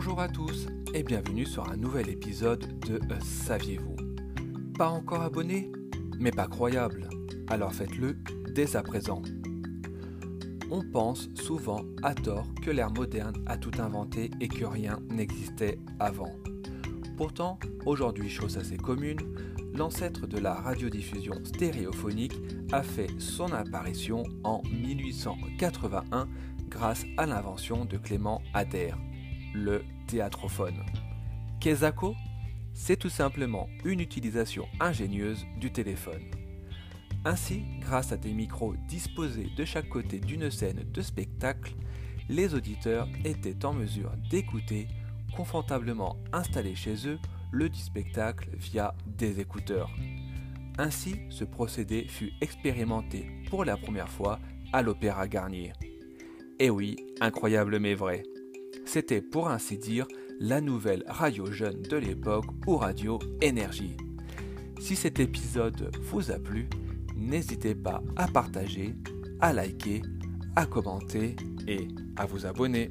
Bonjour à tous et bienvenue sur un nouvel épisode de euh, Saviez-vous? Pas encore abonné Mais pas croyable. Alors faites-le dès à présent. On pense souvent à tort que l'ère moderne a tout inventé et que rien n'existait avant. Pourtant, aujourd'hui, chose assez commune, l'ancêtre de la radiodiffusion stéréophonique a fait son apparition en 1881 grâce à l'invention de Clément Ader, le théâtrophone. Kezako C'est tout simplement une utilisation ingénieuse du téléphone. Ainsi, grâce à des micros disposés de chaque côté d'une scène de spectacle, les auditeurs étaient en mesure d'écouter, confortablement installés chez eux, le du spectacle via des écouteurs. Ainsi, ce procédé fut expérimenté pour la première fois à l'Opéra Garnier. Et oui, incroyable mais vrai. C'était pour ainsi dire la nouvelle radio jeune de l'époque ou radio énergie. Si cet épisode vous a plu, n'hésitez pas à partager, à liker, à commenter et à vous abonner.